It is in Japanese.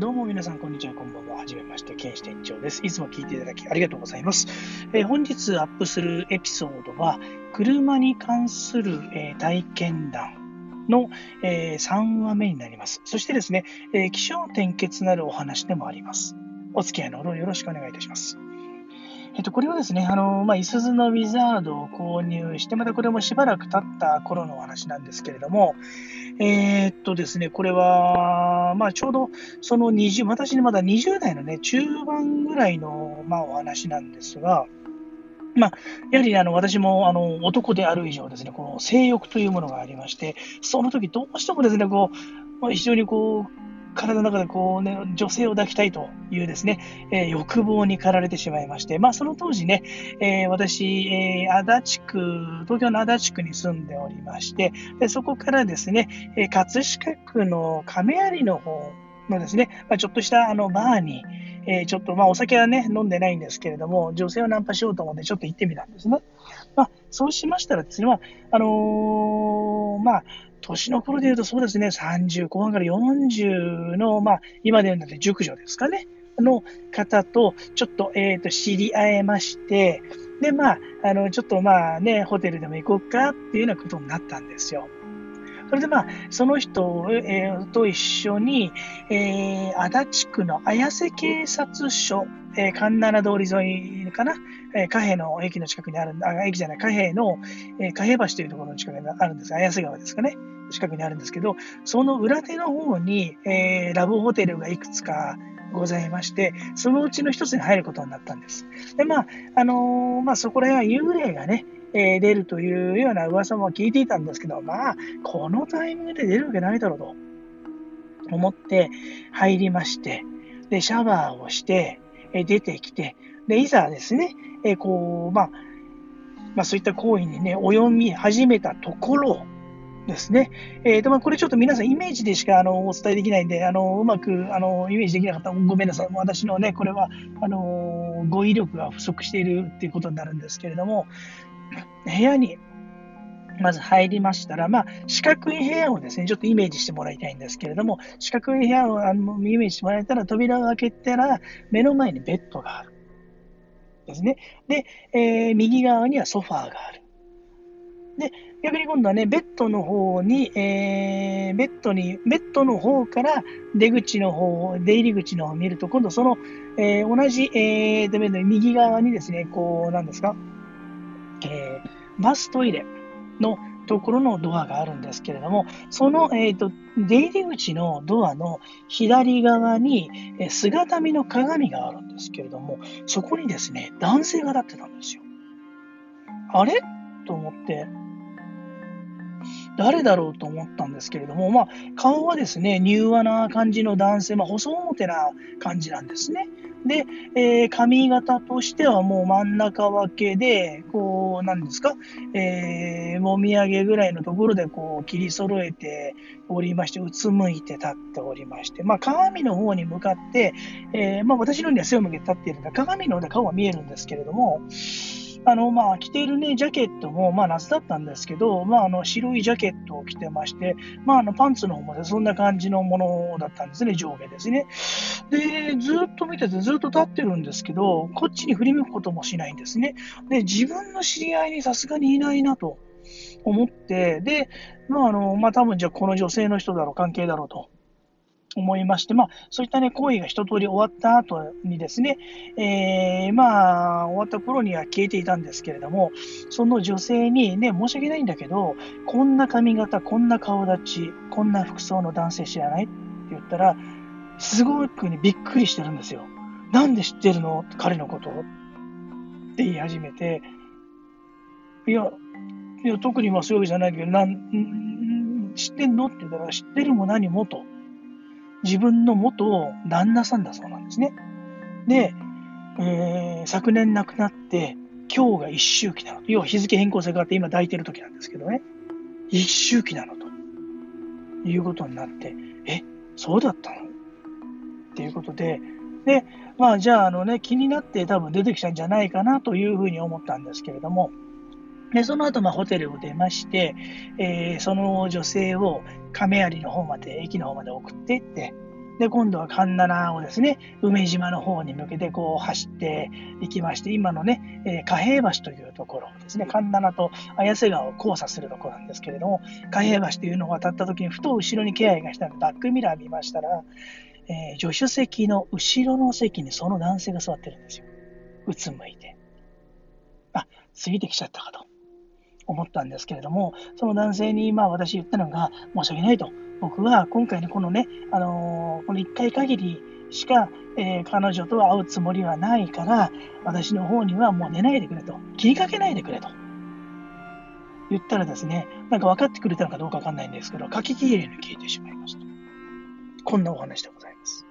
どうも皆さん、こんにちは、こんばんは。はじめまして、ケン支店長です。いつも聞いていただきありがとうございます。えー、本日アップするエピソードは、車に関する、えー、体験談の、えー、3話目になります。そしてですね、え気象転結なるお話でもあります。お付き合いのほどよろしくお願いいたします。えっと、これはですね、あの、まあ、いすゞのウィザードを購入して、またこれもしばらく経った頃のお話なんですけれども、えー、っとですね、これは、まあ、ちょうど、その20、私にまだ20代のね、中盤ぐらいの、まあ、お話なんですが、まあ、やはりあの私もあの男である以上ですね、この性欲というものがありまして、その時どうしてもですね、こう、まあ、非常にこう、体の中でこう、ね、女性を抱きたいというですね、えー、欲望に駆られてしまいまして、まあ、その当時ね、えー、私、えー、足立区、東京の足立区に住んでおりまして、でそこからですね、え葛飾区の亀有の方のですね、まあ、ちょっとしたあのバーに、えちょっと、まあ、お酒はね、飲んでないんですけれども、女性をナンパしようと思ってちょっと行ってみたんですね。まあ、そうしましたらですね、まあ、あのまあ、年の頃で言うとそうですね、30後半から40の、まあ、今で言うので熟女ですかね、の方と、ちょっと、えっ、ー、と、知り合えまして、で、まあ、あの、ちょっとまあね、ホテルでも行こうかっていうようなことになったんですよ。それでまあ、その人、えー、と一緒に、えー、足立区の綾瀬警察署、えー、神奈通り沿いかな、えー、貨幣の駅の近くにある、あ、駅じゃない、貨幣の、えー、貨幣橋というところの近くにあるんです綾瀬川ですかね。近くにあるんですけど、その裏手の方に、えー、ラブホテルがいくつかございまして、そのうちの一つに入ることになったんです。で、まあ、あのー、まあ、そこら辺は幽霊がね、えー、出るというような噂も聞いていたんですけど、まあ、このタイミングで出るわけないだろうと思って入りまして、で、シャワーをして、え出てきて、で、いざですね、えこう、まあ、まあ、そういった行為にね、及み始めたところ、ですね。えーとまあ、これちょっと皆さんイメージでしかあのお伝えできないんで、あのうまくあのイメージできなかったらごめんなさい。私のね、これはあの語彙力が不足しているっていうことになるんですけれども、部屋にまず入りましたら、まあ、四角い部屋をですね、ちょっとイメージしてもらいたいんですけれども、四角い部屋をあのイメージしてもらえたら、扉を開けたら、目の前にベッドがある。ですね。で、えー、右側にはソファーがある。で、逆に今度はね、ベッドの方に、えー、ベッドに、ベッドの方から出口の方、出入り口の方を見ると、今度その、えー、同じ、えー、ベッドの右側にですね、こう、なんですか、えー、バストイレのところのドアがあるんですけれども、その、えーと、出入り口のドアの左側に、え、姿見の鏡があるんですけれども、そこにですね、男性が立ってたんですよ。あれ？と思って、誰だろうと思ったんですけれども、まあ、顔はですね、柔和な感じの男性、まあ、細表な感じなんですね。で、えー、髪型としてはもう真ん中分けで、こう、なんですか、えー、もみあげぐらいのところでこう切り揃えておりまして、うつむいて立っておりまして、まあ、鏡の方に向かって、えー、まあ、私のには背を向けて立っているので、鏡の方で顔は見えるんですけれども、あの、まあ、着ているね、ジャケットも、まあ、夏だったんですけど、まあ、あの、白いジャケットを着てまして、まあ、あの、パンツの方もね、そんな感じのものだったんですね、上下ですね。で、ずっと見てて、ずっと立ってるんですけど、こっちに振り向くこともしないんですね。で、自分の知り合いにさすがにいないなと思って、で、まあ、あの、まあ、多分じゃあこの女性の人だろう、関係だろうと。思いまして、まあ、そういったね、行為が一通り終わった後にですね、えー、まあ、終わった頃には消えていたんですけれども、その女性にね、申し訳ないんだけど、こんな髪型、こんな顔立ち、こんな服装の男性知らない？って言ったら、すごくにびっくりしてるんですよ。なんで知ってるの？彼のことって言い始めて、いや、いや特にまあそういうわけじゃないけど、なん知ってんの？って言ったら、知ってるも何もと。自分の元旦那さんだそうなんですね。で、えー、昨年亡くなって、今日が一周期なの。要は日付変更性があって今抱いてる時なんですけどね。一周期なのと。いうことになって、え、そうだったの？っていうことで、で、まあじゃああのね、気になって多分出てきたんじゃないかなというふうに思ったんですけれども、で、その後、まあ、ホテルを出まして、えー、その女性を亀有の方まで、駅の方まで送っていって、で、今度は神奈をですね、梅島の方に向けてこう走っていきまして、今のね、えー、貨幣橋というところですね、神奈と綾瀬川を交差するところなんですけれども、貨幣橋というのを渡った時に、ふと後ろに気配がしたので、バックミラー見ましたら、えー、助手席の後ろの席にその男性が座ってるんですよ。うつむいて。あ、過ぎてきちゃったかと思ったんですけれども、その男性に今私言ったのが、申し訳ないと。僕は今回のこのね、あのー、この1回限りしか、えー、彼女と会うつもりはないから、私の方にはもう寝ないでくれと。気にかけないでくれと。言ったらですね、なんか分かってくれたのかどうかわかんないんですけど、書ききれに消えてしまいました。こんなお話でございます。